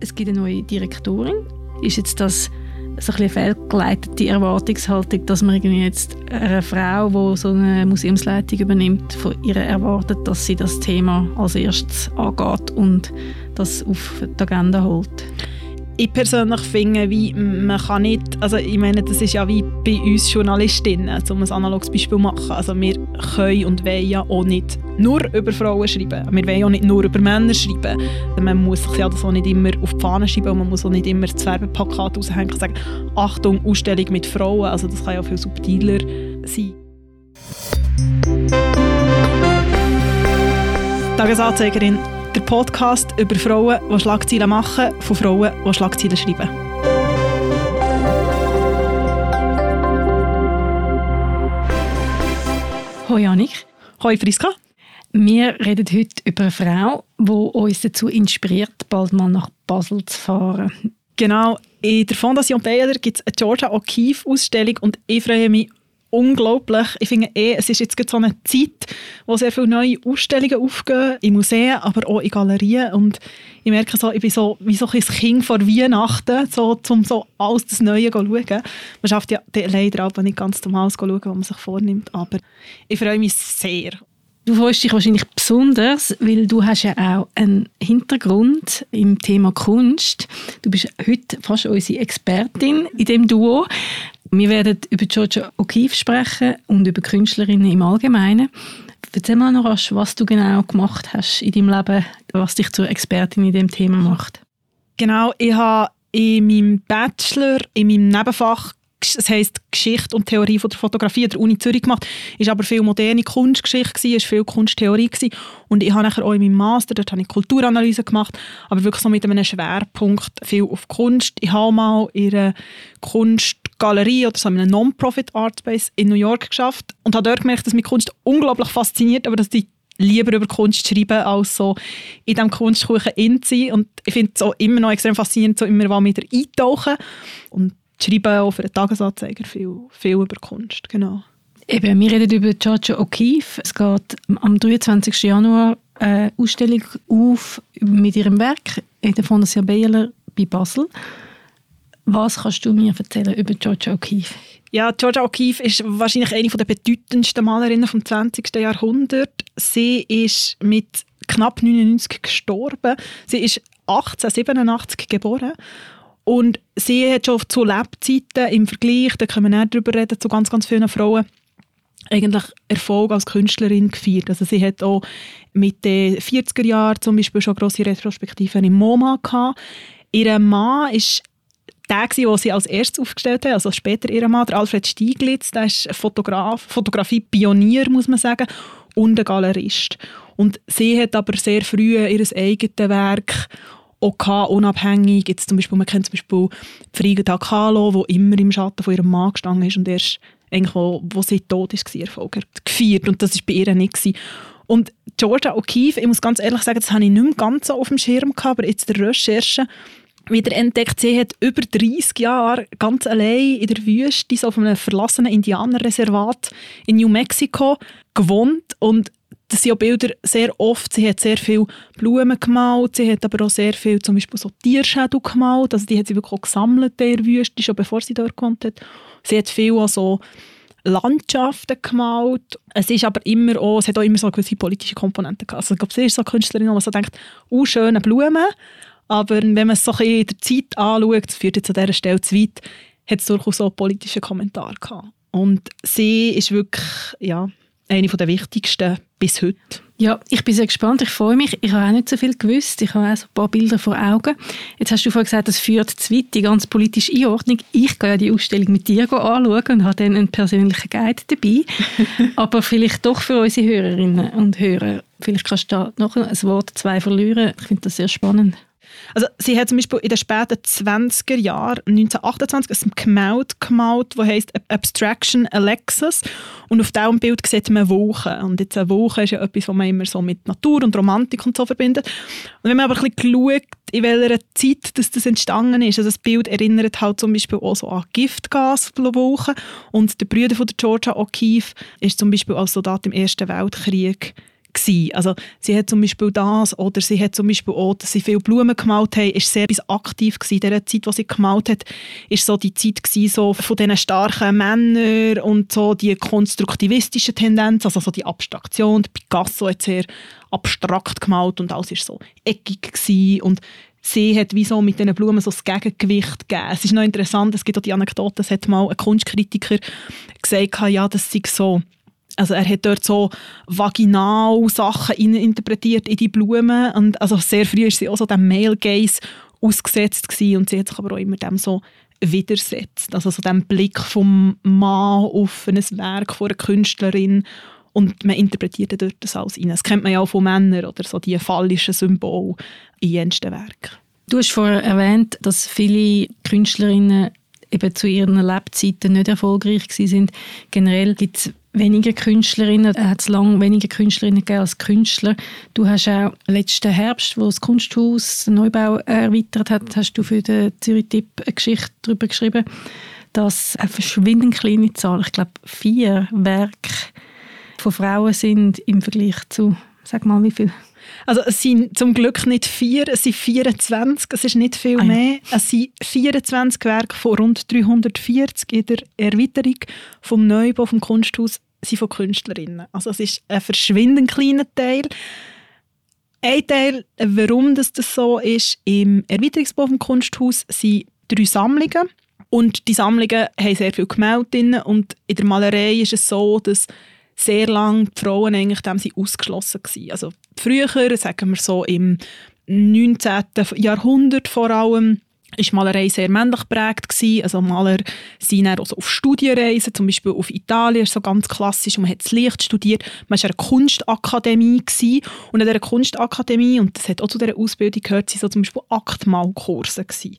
es gibt eine neue Direktorin. Ist jetzt das so ein fehlgeleitete Erwartungshaltung, dass man jetzt einer Frau, die so eine Museumsleitung übernimmt, von ihr erwartet, dass sie das Thema als erstes angeht und das auf die Agenda holt? Ich persönlich finde, wie man kann nicht, also ich meine, das ist ja wie bei uns Journalistinnen, um ein analoges Beispiel zu machen. Also wir können und wollen ja auch nicht nur über Frauen schreiben. Wir wollen auch nicht nur über Männer schreiben. Man muss sich ja das auch nicht immer auf die Fahne schreiben und man muss auch nicht immer das Werbeplakat raushängen und sagen, Achtung, Ausstellung mit Frauen. Also das kann ja viel subtiler sein. Tagesanzeigerin Podcast über Frauen, die Schlagzeilen machen, von Frauen, die Schlagzeilen schreiben. Hallo Janik. Hallo Friska. Wir reden heute über eine Frau, die uns dazu inspiriert, bald mal nach Basel zu fahren. Genau, in der Fondation Baylor gibt es eine Georgia O'Keeffe-Ausstellung und ich freue mich unglaublich. Ich finde eh, es ist jetzt so eine Zeit, wo sehr viele neue Ausstellungen aufgehen, in Museen, aber auch in Galerien und ich merke so, ich bin so wie so ein Kind vor Weihnachten, so, um so alles das Neue zu schauen. Man schafft ja leider aber nicht ganz zum Haus schauen, was man sich vornimmt, aber ich freue mich sehr. Du freust dich wahrscheinlich besonders, weil du hast ja auch einen Hintergrund im Thema Kunst. Du bist heute fast unsere Expertin in dem Duo. Wir werden über Georgia O'Keeffe sprechen und über Künstlerinnen im Allgemeinen. Erzähl mal noch, was du genau gemacht hast in deinem Leben, was dich zur Expertin in dem Thema macht. Genau, ich habe in meinem Bachelor, in meinem Nebenfach es heisst Geschichte und Theorie von der Fotografie an der Uni Zürich gemacht. Es war aber viel moderne Kunstgeschichte, es war viel Kunsttheorie. Gewesen. Und ich habe nachher auch in meinem Master, dort habe ich Kulturanalyse gemacht, aber wirklich so mit einem Schwerpunkt viel auf Kunst. Ich habe mal in einer Kunstgalerie oder so in einem Non-Profit Art Space in New York geschafft und habe dort gemerkt, dass mich Kunst unglaublich fasziniert, aber dass die lieber über Kunst schreiben, als so in diesem Kunstkuchen in zu sein. Und ich finde es auch immer noch extrem faszinierend, so immer wieder eintauchen. Und schreiben auch für den Tagesanzeiger viel, viel über Kunst. Genau. Eben, wir reden über Georgia O'Keeffe. Es geht am 23. Januar eine Ausstellung auf mit ihrem Werk in der Fondation Baylor bei Basel. Was kannst du mir erzählen über Georgia O'Keeffe? Ja, Georgia O'Keeffe ist wahrscheinlich eine der bedeutendsten Malerinnen vom 20. Jahrhundert. Sie ist mit knapp 99 gestorben. Sie ist 1887 geboren und sie hat schon zu Lebzeiten im Vergleich, da können wir nicht drüber reden, zu ganz, ganz vielen Frauen, eigentlich Erfolg als Künstlerin gefeiert. Also sie hat auch mit den 40er Jahren zum Beispiel schon grosse Retrospektiven im MoMA gehabt. Ihr Mann ist der, den sie als erstes aufgestellt hat, also später ihr Mann, der Alfred Stieglitz, der ist Fotograf, Fotografie-Pionier, muss man sagen, und ein Galerist. Und sie hat aber sehr früh ihr eigenes Werk auch unabhängig. Jetzt zum Beispiel, man kennt zum Beispiel Frigida Kahlo, die immer im Schatten von ihrem Mann gestanden ist und erst eigentlich, wo, wo sie tot ist, Erfolg hat gefeiert. Und das war bei ihr nicht. Gewesen. Und Georgia O'Keeffe, ich muss ganz ehrlich sagen, das habe ich nicht mehr ganz so auf dem Schirm gehabt, aber jetzt der Recherche wieder entdeckt, sie hat über 30 Jahre ganz allein in der Wüste, so auf einem verlassenen Indianerreservat in New Mexico gewohnt und das sind auch Bilder sehr oft, sie hat sehr viel Blumen gemalt, sie hat aber auch sehr viel zum Beispiel so Tierschädel gemalt, also die hat sie wirklich gesammelt in der Wüste, schon bevor sie dort gewohnt hat. Sie hat viel auch so Landschaften gemalt. Es ist aber immer auch, es hat auch immer so gewisse politische Komponente gehabt. Also ich glaube, sie ist so eine Künstlerin, die so denkt, oh, schöne Blumen, aber wenn man es so in der Zeit anschaut, das führt jetzt an dieser Stelle zu weit, hat es durchaus auch politische Kommentare gehabt. Und sie ist wirklich, ja, eine der wichtigsten bis heute. Ja, ich bin sehr gespannt. Ich freue mich. Ich habe auch nicht so viel gewusst. Ich habe auch so ein paar Bilder vor Augen. Jetzt hast du vorhin gesagt, das führt zu weit, die ganze politische Einordnung. Ich gehe ja die Ausstellung mit dir anschauen und habe dann einen persönlichen Guide dabei. Aber vielleicht doch für unsere Hörerinnen und Hörer. Vielleicht kannst du da noch ein Wort, zwei verlieren. Ich finde das sehr spannend. Also sie hat zum Beispiel in den späten 20er Jahren, 1928, ein Gemälde gemalt, das heisst Abstraction Alexis. Und auf diesem Bild sieht man Wolken. Und jetzt eine Wolke ist ja etwas, was man immer so mit Natur und Romantik und so verbindet. Und wenn man aber ein bisschen schaut, in welcher Zeit das, das entstanden ist, also das Bild erinnert halt zum Beispiel auch so an Giftgaswolken. Und der Brüder von der Georgia O'Keeffe ist zum Beispiel als Soldat im Ersten Weltkrieg gewesen. Also sie hat zum Beispiel das oder sie hat zum Beispiel auch, dass sie viele Blumen gemalt haben, ist sehr aktiv gewesen. In der Zeit, wo sie gemalt hat, ist so die Zeit gewesen, so von diesen starken Männern und so die konstruktivistische Tendenz, also so die Abstraktion. Picasso hat sehr abstrakt gemalt und alles ist so eckig gewesen und sie hat wie so mit diesen Blumen so das Gegengewicht gegeben. Es ist noch interessant, es gibt auch die Anekdote, es hat mal ein Kunstkritiker gesagt, ja, das sei so also er hat dort so vaginal Sachen interpretiert in die Blumen und also sehr früh war sie auch so dem Male Gaze ausgesetzt gewesen und sie hat sich aber auch immer dem so widersetzt. Also so dem Blick vom Mann auf ein Werk von einer Künstlerin und man interpretiert dort das alles rein. Das kennt man ja auch von Männern oder so die phallischen Symbole in jensten Werken. Du hast vorher erwähnt, dass viele Künstlerinnen eben zu ihren Lebzeiten nicht erfolgreich sind. Generell gibt es weniger Künstlerinnen, es hat lange weniger Künstlerinnen gegeben als Künstler. Du hast auch letzten Herbst, wo das Kunsthaus den Neubau erweitert hat, hast du für den Zürich Tipp eine Geschichte darüber geschrieben, dass eine verschwindend kleine Zahl, ich glaube vier Werke von Frauen sind im Vergleich zu, sag mal wie viel? Also es sind zum Glück nicht vier, es sind 24, es ist nicht viel ah, mehr. Es sind 24 Werke von rund 340 in der Erweiterung vom Neubau vom Kunsthaus sind von Künstlerinnen. Also es ist ein verschwindend kleiner Teil. Ein Teil, warum das, so ist, im Erweiterungsbau vom Kunsthaus sind drei Sammlungen. Und die Sammlungen haben sehr viel Gemälde und in der Malerei ist es so, dass sehr lange die Frauen eigentlich dem sie ausgeschlossen waren. Also früher, sagen wir so im 19. Jahrhundert vor allem, ist Malerei sehr männlich geprägt gewesen. Also Maler sind auch so auf Studienreisen, zum Beispiel auf Italien, so ganz klassisch. Man hat das Licht studiert. Man war in einer Kunstakademie gewesen. und in dieser Kunstakademie und das hat auch zu dieser Ausbildung gehört, sind so zum Beispiel Aktmalkurse gewesen.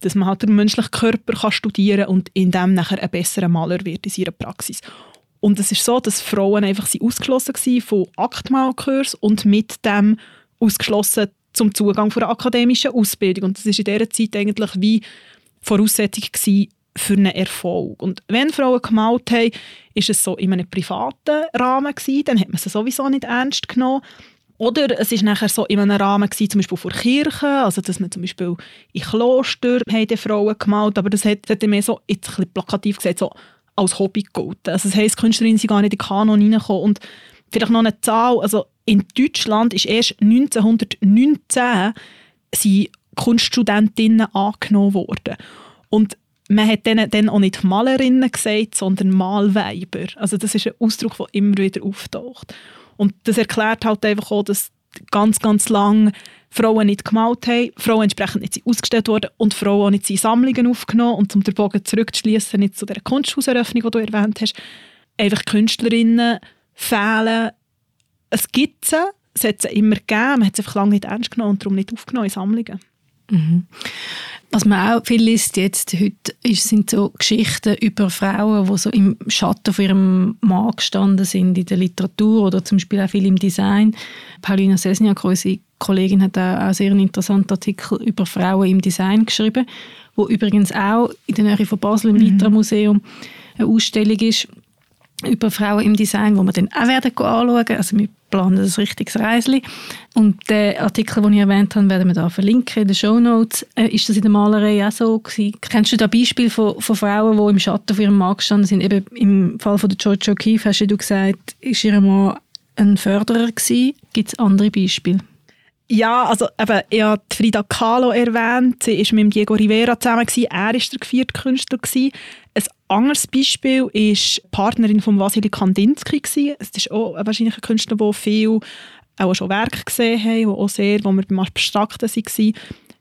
Dass man halt den menschlichen Körper kann studieren und in dem nachher ein besserer Maler wird in seiner Praxis. Und es ist so, dass Frauen einfach ausgeschlossen waren von Aktmalkurs und mit dem ausgeschlossen zum Zugang für eine akademische Ausbildung. Und das ist in dieser Zeit eigentlich wie Voraussetzung für einen Erfolg. Und wenn Frauen gemalt haben, ist es so in einem privaten Rahmen gewesen, dann hat man sie sowieso nicht ernst genommen. Oder es ist nachher so in einem Rahmen gewesen, zum Beispiel vor Kirchen, also dass man zum Beispiel in Kloster haben Frauen gemalt, aber das hat, das hat mehr so, jetzt ein bisschen plakativ gesagt, so als Hobby gelten. Also das heisst, Künstlerinnen sind gar nicht in den Kanon reingekommen. Und vielleicht noch eine Zahl, also in Deutschland ist erst 1919 sind Kunststudentinnen angenommen worden. Und man hat denen dann auch nicht Malerinnen gesagt, sondern Malweiber. Also das ist ein Ausdruck, der immer wieder auftaucht. Und das erklärt halt einfach auch, dass ganz, ganz lang Frauen nicht gemalt haben, Frauen entsprechend nicht ausgestellt worden und Frauen auch nicht in Sammlungen aufgenommen. Und um den Bogen zurückzuschließen, nicht zu der Kunsthauseröffnung, die du erwähnt hast, einfach Künstlerinnen fehlen. Es sie, es hat sie immer gegeben, man hat sie einfach lange nicht ernst genommen und darum nicht aufgenommen in Sammlungen. Mhm. Was man auch viel liest jetzt heute, ist, sind so Geschichten über Frauen, die so im Schatten von ihrem Mann gestanden sind in der Literatur oder zum Beispiel auch viel im Design. Paulina Sesniak, unsere Kollegin, hat auch einen sehr interessanten Artikel über Frauen im Design geschrieben, wo übrigens auch in der Nähe von Basel im mhm. Museum eine Ausstellung ist über Frauen im Design, wo wir dann auch werden anschauen. Also wir planen ein richtiges Reisli. Und den Artikel, den ich erwähnt habe, werden wir da verlinken in den Show Notes. Äh, ist das in der Malerei auch so gewesen? Kennst du da Beispiele von, von Frauen, die im Schatten von ihrem Mann gestanden sind? Eben im Fall von der George O'Keeffe hast du gesagt, ist ihr Mann ein Förderer gewesen? Gibt es andere Beispiele? Ja, also eben, ich habe Frida Kahlo erwähnt. Sie war mit Diego Rivera zusammen. Er war der vierte Künstler. Anderes Beispiel war die Partnerin von Vasily Kandinsky. Es ist auch wahrscheinlich ein Künstler, der viel auch schon Werke gesehen hat, wo, auch sehr, wo wir beim Abstrakten waren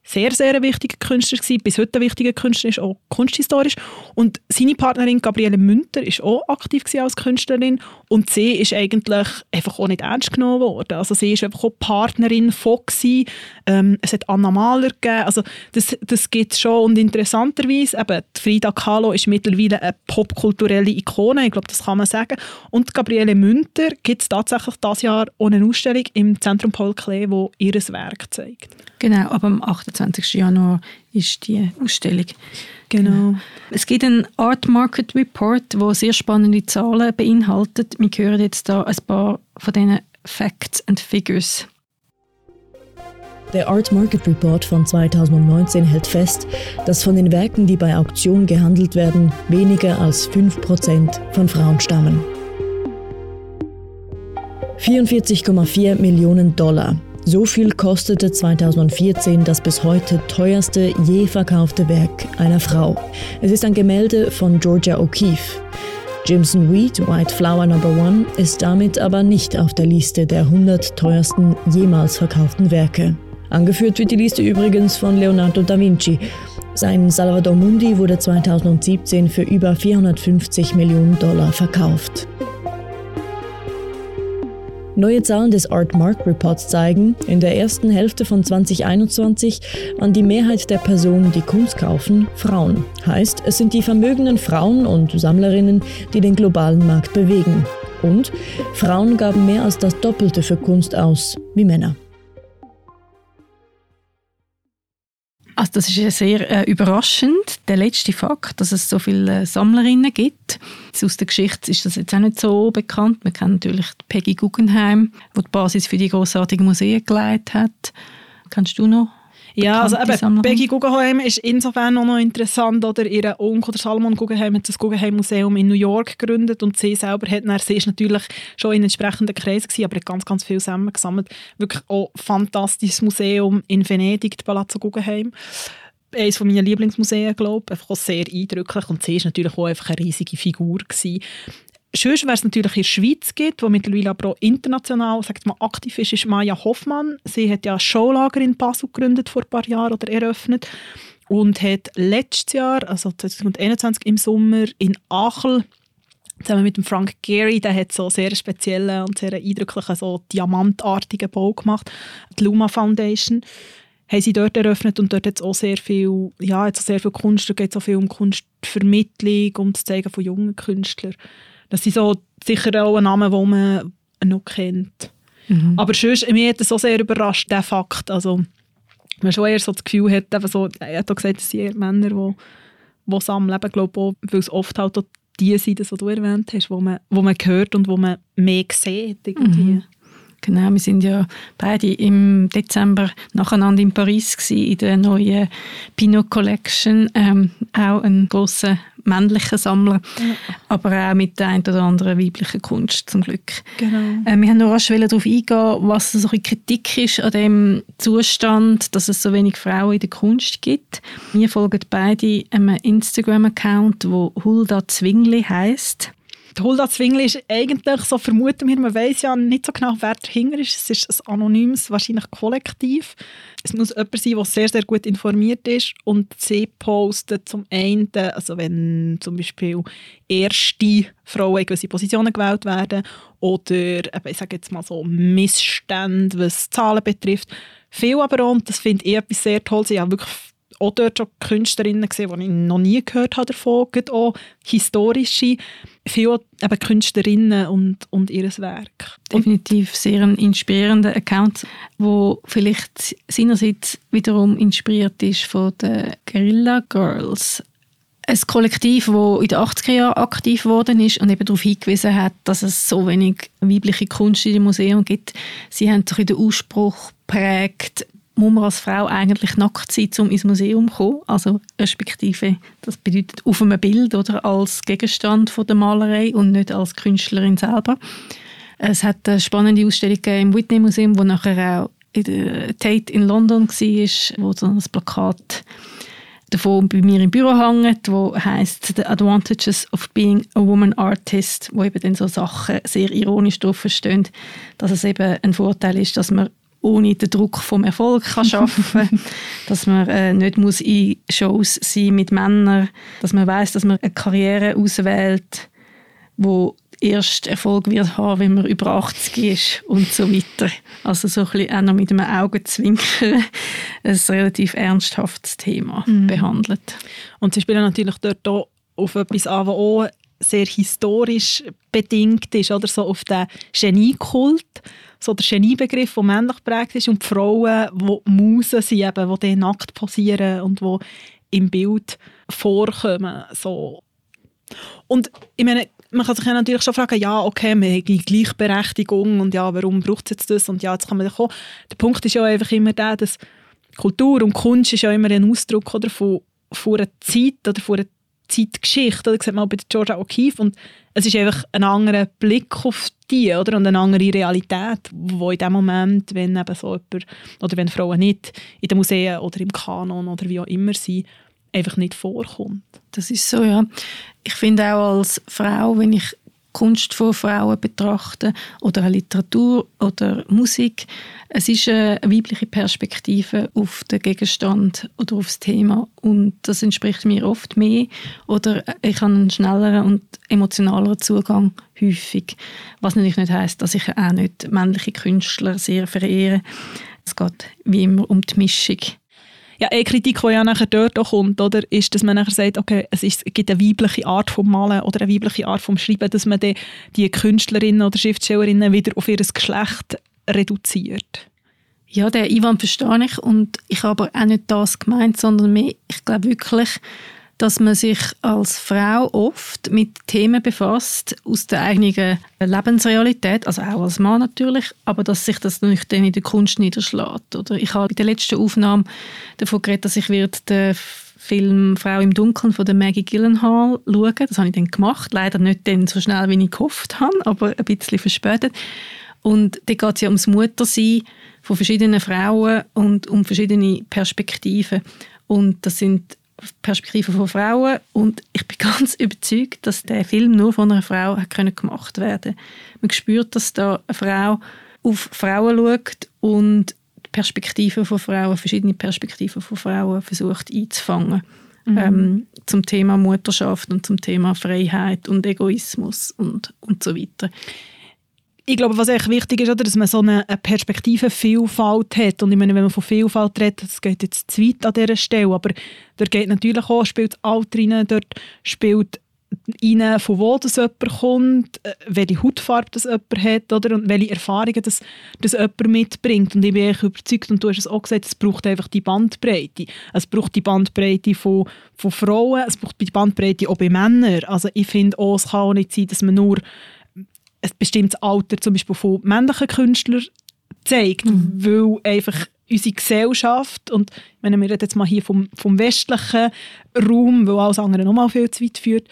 sehr, sehr wichtiger Künstler gewesen, bis heute ein wichtiger Künstler ist, auch kunsthistorisch. Und seine Partnerin Gabriele Münter ist auch aktiv als Künstlerin und sie ist eigentlich einfach auch nicht ernst genommen worden. Also sie ist einfach auch Partnerin von ähm, es hat Anna Mahler gegeben, also das, das gibt es schon und interessanterweise, eben Frida Kahlo ist mittlerweile eine popkulturelle Ikone, ich glaube, das kann man sagen. Und Gabriele Münter gibt es tatsächlich dieses Jahr eine Ausstellung im Zentrum Paul Klee, wo ihr Werk zeigt. Genau, aber am 28. Januar ist die Ausstellung. Genau. genau. Es gibt einen Art Market Report, der sehr spannende Zahlen beinhaltet. Wir hören jetzt da ein paar von diesen Facts and Figures. Der Art Market Report von 2019 hält fest, dass von den Werken, die bei Auktion gehandelt werden, weniger als 5% von Frauen stammen. 44,4 Millionen Dollar. So viel kostete 2014 das bis heute teuerste je verkaufte Werk einer Frau. Es ist ein Gemälde von Georgia O'Keeffe. Jimson Wheat, White Flower No. 1, ist damit aber nicht auf der Liste der 100 teuersten jemals verkauften Werke. Angeführt wird die Liste übrigens von Leonardo da Vinci. Sein Salvador Mundi wurde 2017 für über 450 Millionen Dollar verkauft. Neue Zahlen des Art Mark Reports zeigen, in der ersten Hälfte von 2021 waren die Mehrheit der Personen, die Kunst kaufen, Frauen. Heißt, es sind die vermögenden Frauen und Sammlerinnen, die den globalen Markt bewegen. Und Frauen gaben mehr als das Doppelte für Kunst aus wie Männer. Also das ist ja sehr äh, überraschend, der letzte Fakt, dass es so viele äh, Sammlerinnen gibt. Aus der Geschichte ist das jetzt auch nicht so bekannt. Man kennt natürlich Peggy Guggenheim, die die Basis für die großartigen Museen geleitet hat. Kennst du noch ja, also eben, Becky Guggenheim ist insofern auch noch interessant, oder ihr Onkel, der Salomon Guggenheim, hat das Guggenheim Museum in New York gegründet und sie selber hat dann, sie ist natürlich schon in entsprechenden Kreisen gewesen, aber hat ganz, ganz viel zusammengesammelt. Wirklich auch fantastisches Museum in Venedig, Palazzo Guggenheim eines meiner Lieblingsmuseen, glaube ich. Einfach auch sehr eindrücklich. Und sie war natürlich auch einfach eine riesige Figur. Gewesen. Schön, wer es natürlich in der Schweiz gibt, wo mittlerweile aber auch international sagt man, aktiv ist, ist Maya Hoffmann. Sie hat ja ein Showlager in Basel gegründet vor ein paar Jahren oder eröffnet und hat letztes Jahr, also 2021 im Sommer in Achel zusammen mit dem Frank Gehry, der hat so einen sehr speziellen und sehr eindrücklichen, so diamantartigen Bau gemacht, die Luma Foundation haben sie dort eröffnet und dort hat es auch sehr viel, ja, sehr viel Kunst, da geht es auch viel um Kunstvermittlung, um das Zeigen von jungen Künstlern. Das sind so sicher auch Namen, die man noch kennt. Mhm. Aber sonst, mich hat es so sehr überrascht, der Fakt. Also, man schon eher so das Gefühl hat, eben so, er hat auch gesagt, es sind eher Männer, die, die sammeln, glaube auch, weil es oft halt auch die sind, die du erwähnt hast, wo man, wo man hört und wo man mehr sieht. Irgendwie. Mhm. Genau, wir sind ja beide im Dezember nacheinander in Paris gewesen, in der neuen Pinot Collection. Ähm, auch ein großer männlicher Sammler, ja. aber auch mit der ein oder anderen weiblichen Kunst zum Glück. Genau. Äh, wir haben noch rasch darauf eingehen, was so ein Kritik ist an dem Zustand, dass es so wenig Frauen in der Kunst gibt. Wir folgen beide einem Instagram-Account, wo Hulda Zwingli heißt. Hulda Zwingli ist eigentlich, so vermuten wir, man weiß ja nicht so genau, wer dahinter ist. Es ist ein anonymes, wahrscheinlich Kollektiv. Es muss jemand sein, der sehr, sehr gut informiert ist und sie postet zum einen, also wenn zum Beispiel erste Frauen in gewisse Positionen gewählt werden oder ich sage jetzt mal so Missstände, was Zahlen betrifft. Viel aber auch, und das finde ich etwas sehr toll, sie haben wirklich auch dort schon Künstlerinnen gesehen, die ich noch nie gehört habe davon, auch historische, viele eben Künstlerinnen und, und ihr Werk. Definitiv sehr ein inspirierender Account, wo vielleicht seinerseits wiederum inspiriert ist von den Guerilla Girls. Ein Kollektiv, das in den 80er Jahren aktiv geworden ist und eben darauf hingewiesen hat, dass es so wenig weibliche Kunst in dem Museum gibt. Sie haben sich den Ausspruch prägt, muss man als Frau eigentlich nackt sein, um ins Museum zu kommen. Also respektive, das bedeutet auf einem Bild oder als Gegenstand von der Malerei und nicht als Künstlerin selber. Es hat eine spannende Ausstellung im Whitney Museum, wo nachher auch in Tate in London war, wo so ein Plakat davon bei mir im Büro hängt, wo heißt The Advantages of Being a Woman Artist, wo eben dann so Sachen sehr ironisch drauf stehen, dass es eben ein Vorteil ist, dass man ohne den Druck vom Erfolg kann schaffen, dass man äh, nicht muss in Shows sein mit Männern, dass man weiß, dass man eine Karriere auswählt, wo erst Erfolg wird haben, wenn man über 80 ist und so weiter. Also so ein bisschen auch noch mit einem Augenzwinkern ein relativ ernsthaftes Thema mhm. behandelt. Und sie spielen natürlich dort auch auf etwas an, was auch sehr historisch bedingt ist, oder so auf den Geniekult so der Geniebegriff, der männlich geprägt ist und die Frauen, die Musen sind, eben, die dann nackt posieren und die im Bild vorkommen. So. Und ich meine, man kann sich ja natürlich schon fragen, ja, okay, wir haben Gleichberechtigung und ja, warum braucht es jetzt das und ja, jetzt kann man kommen. Der Punkt ist ja einfach immer der, dass Kultur und Kunst ist ja immer ein Ausdruck oder, von, von einer Zeit oder von einer Zeitgeschichte. Das sieht man auch bei Georgia O'Keeffe und es ist einfach ein anderer Blick auf die oder? und eine andere Realität, wo in dem Moment, wenn eben so jemand, oder wenn Frauen nicht in den Museen oder im Kanon oder wie auch immer sind, einfach nicht vorkommt. Das ist so, ja. Ich finde auch als Frau, wenn ich Kunst von Frauen betrachte oder Literatur oder Musik, es ist eine weibliche Perspektive auf den Gegenstand oder auf das Thema und das entspricht mir oft mehr oder ich habe einen schnelleren und emotionaleren Zugang häufig, was natürlich nicht heißt, dass ich auch nicht männliche Künstler sehr verehre. Es geht wie immer um die Mischung. Ja, eine Kritik, die ja nachher dort auch kommt, oder, ist, dass man nachher sagt, okay, es, ist, es gibt eine weibliche Art vom Malen oder eine weibliche Art vom Schreiben, dass man die, Künstlerinnen oder Schriftstellerinnen wieder auf ihr Geschlecht reduziert. Ja, der Ivan verstehe ich und ich habe auch nicht das gemeint, sondern mehr, ich glaube wirklich, dass man sich als Frau oft mit Themen befasst aus der eigenen Lebensrealität, also auch als Mann natürlich, aber dass sich das nicht dann in der Kunst niederschlägt. Oder ich habe bei der letzten Aufnahme davon geredet, dass ich wird den Film «Frau im Dunkeln» von der Maggie Gyllenhaal schauen. Das habe ich dann gemacht, leider nicht dann so schnell, wie ich gehofft habe, aber ein bisschen verspätet. Und da geht es ja ums Muttersein von verschiedenen Frauen und um verschiedene Perspektiven. Und das sind Perspektive von Frauen und ich bin ganz überzeugt, dass der Film nur von einer Frau hat können gemacht werden. Man spürt, dass da eine Frau auf Frauen schaut und Perspektiven von Frauen, verschiedene Perspektiven von Frauen versucht einzufangen. Mhm. Ähm, zum Thema Mutterschaft und zum Thema Freiheit und Egoismus und, und so weiter ich glaube, was echt wichtig ist, oder, dass man so eine Perspektivenvielfalt hat. Und ich meine, wenn man von Vielfalt redet, das geht jetzt zu weit an dieser Stelle, aber dort geht natürlich auch, spielt das Alter rein, dort spielt rein, von wo das jemand kommt, äh, welche Hautfarbe das jemand hat oder, und welche Erfahrungen das, das jemand mitbringt. Und ich bin echt überzeugt, und du hast es auch gesagt, es braucht einfach die Bandbreite. Es braucht die Bandbreite von, von Frauen, es braucht die Bandbreite auch bei Männern. Also ich finde auch, es kann auch nicht sein, dass man nur ein bestimmtes Alter zum Beispiel von männlichen Künstlern zeigt, mhm. weil einfach unsere Gesellschaft, und wenn wir jetzt mal hier vom, vom westlichen Raum, weil alles andere noch mal viel zu weit führt,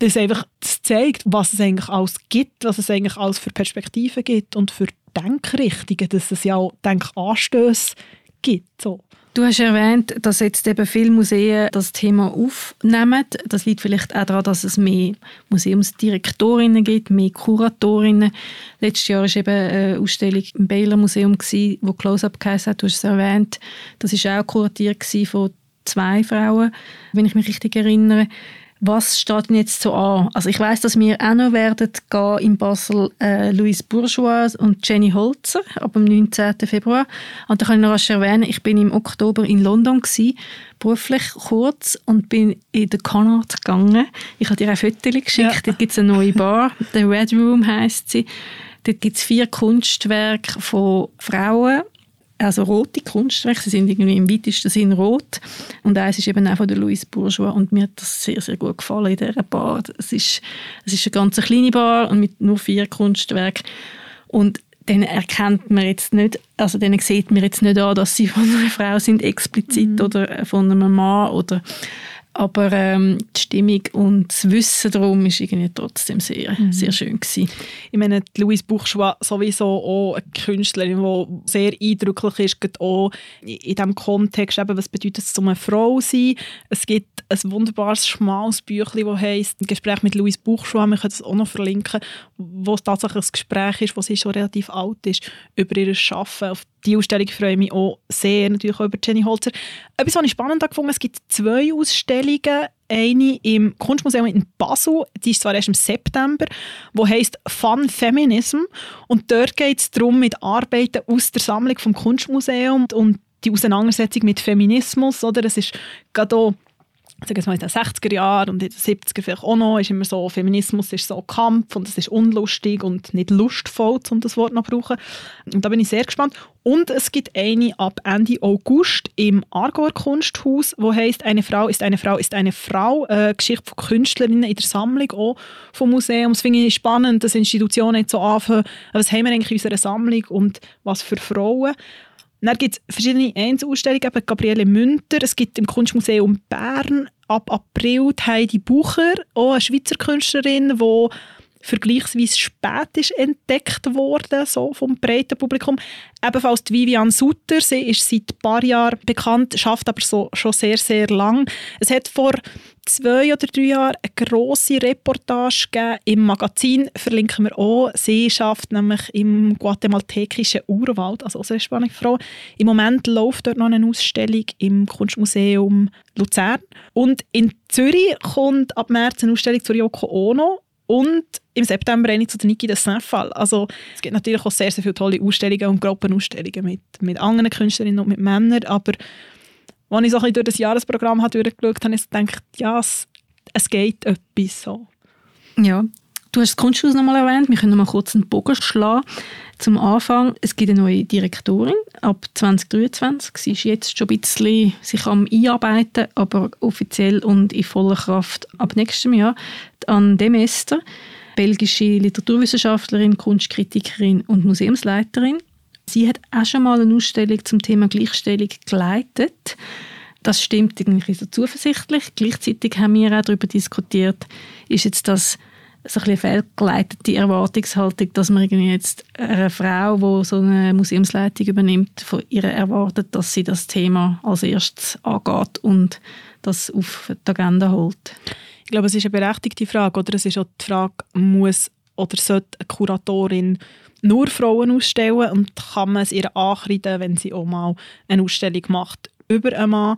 das einfach das zeigt, was es eigentlich alles gibt, was es eigentlich alles für Perspektiven gibt und für Denkrichtungen, dass es ja auch Denkanstöße gibt. So. Du hast erwähnt, dass jetzt eben viele Museen das Thema aufnehmen. Das liegt vielleicht auch daran, dass es mehr Museumsdirektorinnen gibt, mehr Kuratorinnen. Letztes Jahr war eben eine Ausstellung im Baylor Museum, wo Close-Up geheißen hat. Du hast es erwähnt. Das war auch kuratiert von zwei Frauen, wenn ich mich richtig erinnere. Was steht denn jetzt so an? Also ich weiß, dass wir auch noch werden gehen in Basel äh, Louise Bourgeois und Jenny Holzer ab dem 19. Februar. Und da kann ich noch was erwähnen, ich bin im Oktober in London gewesen, beruflich kurz und bin in den Connaught gegangen. Ich habe dir ein Foto geschickt, ja. dort gibt es eine neue Bar, The Red Room heißt sie. Dort gibt es vier Kunstwerke von Frauen also rote Kunstwerke, sie sind irgendwie im weitesten Sinn rot. Und eins ist eben auch von der Louise Bourgeois und mir hat das sehr, sehr gut gefallen in dieser Bar. Es ist, es ist eine ganz kleine Bar und mit nur vier Kunstwerken. Und dann erkennt man jetzt nicht, also dann sieht man jetzt nicht an, dass sie von einer Frau sind explizit mhm. oder von einem Mann oder aber ähm, die Stimmung und das Wissen darum ist irgendwie trotzdem sehr, mhm. sehr schön gewesen. Ich meine, Louise Bourgeois sowieso auch eine Künstlerin, die sehr eindrücklich ist, auch in diesem Kontext, eben, was bedeutet es, eine Frau sein. Es gibt ein wunderbares, schmales Büchlein, das heisst «Ein Gespräch mit Louise Bourgeois», wir können das auch noch verlinken, wo es tatsächlich ein Gespräch ist, wo sie schon relativ alt ist, über ihr Arbeiten. Auf die Ausstellung freue ich mich auch sehr, natürlich auch über Jenny Holzer. Etwas, was ich spannend fand, es gibt zwei Ausstellungen. Eine im Kunstmuseum in Basel, die ist zwar erst im September, wo heißt Fun Feminism. Und dort geht es darum, mit Arbeiten aus der Sammlung vom Kunstmuseum und die Auseinandersetzung mit Feminismus. Oder? Es ist gerade auch sagen wir mal in den 60er Jahren und in den 70er vielleicht auch noch, ist immer so, Feminismus ist so Kampf und es ist unlustig und nicht lustvoll, um das Wort noch zu brauchen. Und da bin ich sehr gespannt. Und es gibt eine ab Ende August im Argauer Kunsthaus, wo heißt Eine Frau ist eine Frau ist eine Frau, eine Geschichte von Künstlerinnen in der Sammlung auch vom Museum. Das finde ich spannend, dass Institutionen jetzt so anfangen, was haben wir eigentlich in unserer Sammlung und was für Frauen. Dann gibt es verschiedene Einzelausstellungen, eben Gabriele Münter, es gibt im Kunstmuseum Bern ab April Heidi Bucher, auch eine Schweizer Künstlerin, die vergleichsweise spät ist entdeckt worden, so vom breiten Publikum. Ebenfalls die Vivian Sutter, sie ist seit ein paar Jahren bekannt, schafft aber so, schon sehr, sehr lang. Es hat vor zwei oder drei Jahren eine grosse Reportage gegeben im Magazin, verlinken wir auch. Sie schafft nämlich im guatemaltekischen Urwald, also sehr spannende Frau. Im Moment läuft dort noch eine Ausstellung im Kunstmuseum Luzern. Und in Zürich kommt ab März eine Ausstellung zur Yoko Ono und im September eine zu der Niki de Saint-Fall. Also es gibt natürlich auch sehr, sehr viele tolle Ausstellungen und Gruppenausstellungen mit, mit anderen Künstlerinnen und mit Männern, aber als ich so ein durch das Jahresprogramm habe durchgeschaut habe, habe ich gedacht, ja, es, es geht etwas so. Ja, du hast das Kunsthaus noch mal erwähnt. Wir können noch mal kurz einen Bogen schlagen. Zum Anfang, es gibt eine neue Direktorin ab 2023. Sie ist jetzt schon ein bisschen sich am Einarbeiten, aber offiziell und in voller Kraft ab nächstem Jahr. An Demester, belgische Literaturwissenschaftlerin, Kunstkritikerin und Museumsleiterin. Sie hat auch schon mal eine Ausstellung zum Thema Gleichstellung geleitet. Das stimmt irgendwie so zuversichtlich. Gleichzeitig haben wir auch darüber diskutiert, ist jetzt das so ein fehlgeleitete Erwartungshaltung, dass man irgendwie jetzt eine Frau, die so eine Museumsleitung übernimmt, von ihr erwartet, dass sie das Thema als erstes angeht und das auf die Agenda holt. Ich glaube, es ist eine berechtigte Frage. Oder es ist auch die Frage, muss oder sollte eine Kuratorin nur Frauen ausstellen und kann man es ihr ankreiden, wenn sie auch mal eine Ausstellung macht über einen Mann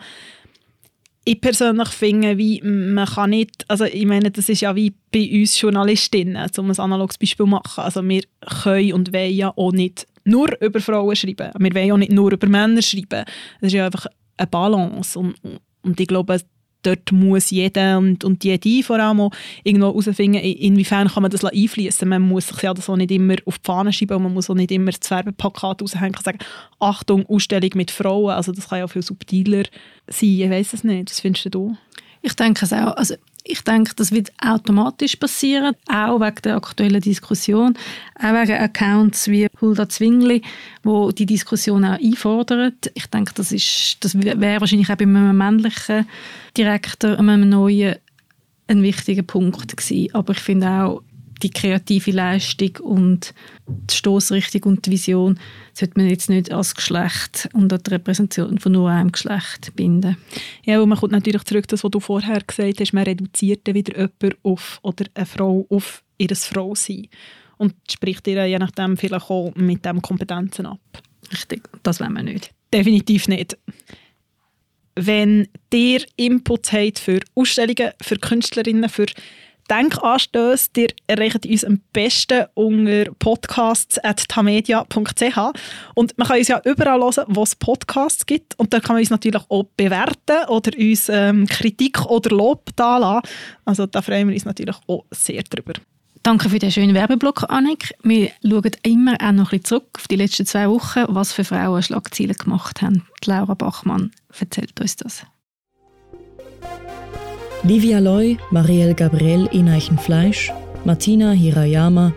ich persönlich finde, wie man kann nicht, also ich meine, das ist ja wie bei uns Journalistinnen, um ein analoges Beispiel zu machen. Also wir können und wollen ja auch nicht nur über Frauen schreiben. Wir wollen auch nicht nur über Männer schreiben. Das ist ja einfach eine Balance. Und, und ich glaube, dort muss jeder und, und jede vor allem auch irgendwo herausfinden, inwiefern kann man das einfließen. Man muss sich ja das auch nicht immer auf die Fahne schreiben und man muss auch nicht immer das Werbeplakat raushängen und sagen, Achtung, Ausstellung mit Frauen. Also das kann ja viel subtiler sein. Ich weiß es nicht. Was findest du? Ich denke es auch. Also ich denke, das wird automatisch passieren, auch wegen der aktuellen Diskussion, auch wegen Accounts wie Hulda Zwingli, wo die Diskussion auch einfordern. Ich denke, das, das wäre wahrscheinlich auch bei einem männlichen Direktor, einem neuen, ein wichtiger Punkt gewesen. Aber ich finde auch, die kreative Leistung und die Stoßrichtung und die Vision sollte man jetzt nicht als Geschlecht und an die Repräsentation von nur einem Geschlecht binden. Ja, und man kommt natürlich zurück, das, was du vorher gesagt hast, man reduziert dann wieder jemanden auf oder eine Frau auf ihr Frausein und spricht ihr je nachdem vielleicht auch mit dem Kompetenzen ab. Richtig, das wollen wir nicht. Definitiv nicht. Wenn ihr Inputs habt für Ausstellungen, für Künstlerinnen, für Denkanstöße, ihr erreicht uns am besten unter podcasts.tamedia.ch und man kann uns ja überall hören, wo es Podcasts gibt und da kann man uns natürlich auch bewerten oder uns ähm, Kritik oder Lob da lassen. Also da freuen wir uns natürlich auch sehr drüber. Danke für den schönen Werbeblock, Annik. Wir schauen immer auch noch ein bisschen zurück auf die letzten zwei Wochen, was für Frauen Schlagzeilen gemacht haben. Laura Bachmann erzählt uns das. Livia Loy, Marielle Gabriel Ineichen-Fleisch, Martina Hirayama,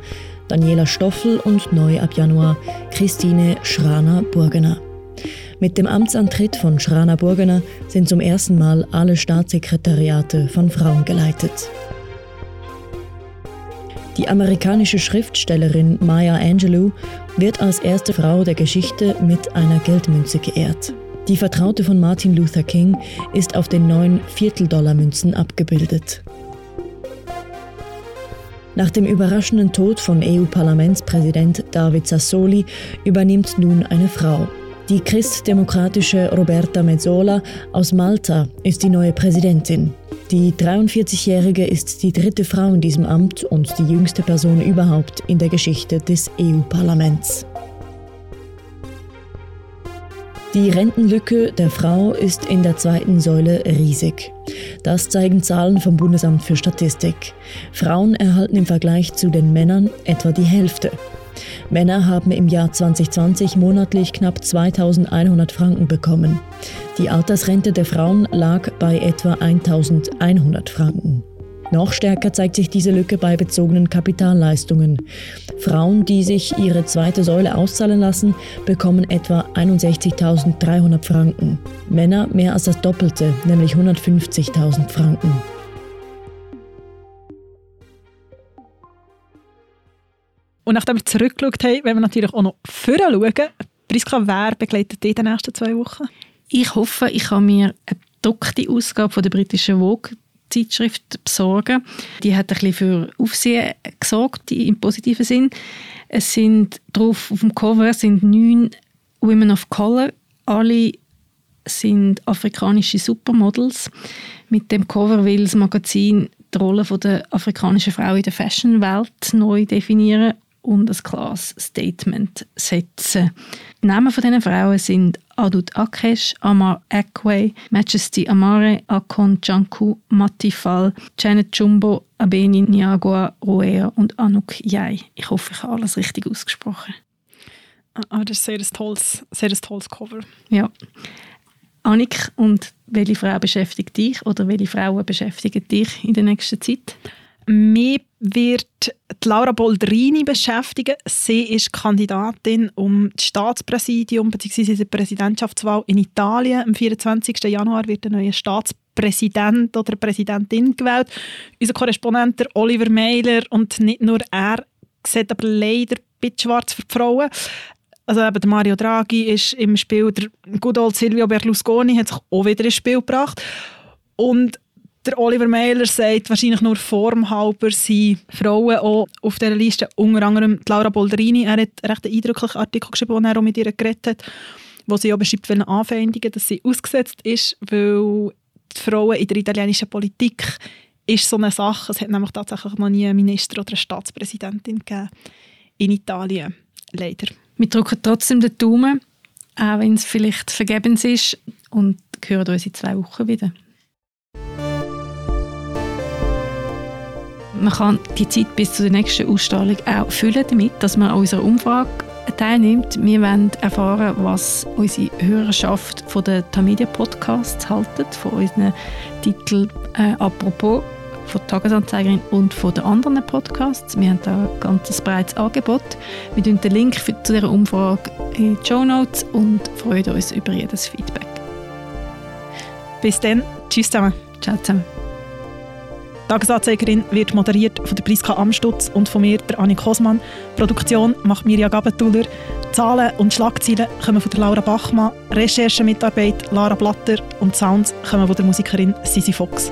Daniela Stoffel und neu ab Januar Christine Schraner-Burgener. Mit dem Amtsantritt von Schraner-Burgener sind zum ersten Mal alle Staatssekretariate von Frauen geleitet. Die amerikanische Schriftstellerin Maya Angelou wird als erste Frau der Geschichte mit einer Geldmünze geehrt. Die Vertraute von Martin Luther King ist auf den neuen Vierteldollarmünzen abgebildet. Nach dem überraschenden Tod von EU-Parlamentspräsident David Sassoli übernimmt nun eine Frau. Die christdemokratische Roberta Mezzola aus Malta ist die neue Präsidentin. Die 43-Jährige ist die dritte Frau in diesem Amt und die jüngste Person überhaupt in der Geschichte des EU-Parlaments. Die Rentenlücke der Frau ist in der zweiten Säule riesig. Das zeigen Zahlen vom Bundesamt für Statistik. Frauen erhalten im Vergleich zu den Männern etwa die Hälfte. Männer haben im Jahr 2020 monatlich knapp 2100 Franken bekommen. Die Altersrente der Frauen lag bei etwa 1100 Franken. Noch stärker zeigt sich diese Lücke bei bezogenen Kapitalleistungen. Frauen, die sich ihre zweite Säule auszahlen lassen, bekommen etwa 61.300 Franken. Männer mehr als das Doppelte, nämlich 150.000 Franken. Und nachdem wir zurückgeschaut haben, wenn wir natürlich auch noch vorher schauen. Priska, wer begleitet dich in den nächsten zwei Wochen? Ich hoffe, ich kann mir eine gedruckte Ausgabe von der britischen Vogue Zeitschrift besorgen. Die hat ein bisschen für Aufsehen gesorgt, im positiven Sinn. Es sind drauf auf dem Cover sind neun Women of Color. Alle sind afrikanische Supermodels. Mit dem Cover will das Magazin die Rolle der afrikanischen Frau in der Fashionwelt neu definieren und ein klares Statement setzen. Die Namen von diesen Frauen sind Adut Akesh, Amar Ekwe, Majesty Amare, Akon Janku, Matifal, Janet Jumbo, Abeni Niagua, Roea und Anuk Yai. Ich hoffe, ich habe alles richtig ausgesprochen. Ah, das ist sehr ein tolles, sehr ein tolles Cover. Ja. Annik, und welche Frau beschäftigt dich oder welche Frauen beschäftigen dich in der nächsten Zeit? Mich wird Laura Boldrini beschäftigen. Sie ist Kandidatin um das Staatspräsidium bzw. die Präsidentschaftswahl in Italien. Am 24. Januar wird ein neuer Staatspräsident oder Präsidentin gewählt. Unser Korrespondent Oliver Meiler und nicht nur er sieht aber leider ein bisschen schwarz für die Frauen. Also eben Mario Draghi ist im Spiel, der good old Silvio Berlusconi hat sich auch wieder ins Spiel gebracht. Und der Oliver Mailer sagt, wahrscheinlich nur formhalber sind Frauen auch auf dieser Liste, unter anderem Laura Bolderini. Er hat einen recht eindrücklichen Artikel geschrieben, wo er auch mit ihr geredet hat, wo sie auch beschreibt, welche Anfeindungen dass sie ausgesetzt ist, weil die Frauen in der italienischen Politik ist so eine Sache. Es hat nämlich tatsächlich noch nie einen Minister oder eine Staatspräsidentin gegeben in Italien. Leider. Wir drücken trotzdem den Daumen, auch wenn es vielleicht vergebens ist und hören uns in zwei Wochen wieder. Man kann die Zeit bis zur nächsten Ausstrahlung auch füllen damit, dass man an unserer Umfrage teilnimmt. Wir wollen erfahren, was unsere Hörerschaft von den Tamedia Podcasts haltet, von unseren Titeln äh, «Apropos», von der Tagesanzeigerin und von den anderen Podcasts. Wir haben da ein ganz breites Angebot. Wir tun den Link für, zu dieser Umfrage in die Show Notes und freuen uns über jedes Feedback. Bis dann. Tschüss zusammen. Ciao zusammen. Tagesanzeigerin wird moderiert von der Priska Amstutz und von mir, der Annik Kosmann. Produktion macht Mirja Gabentuller. Zahlen und Schlagzeilen kommen von der Laura Bachmann. Recherchemitarbeit Lara Blatter und Sounds kommen von der Musikerin Sisi Fox.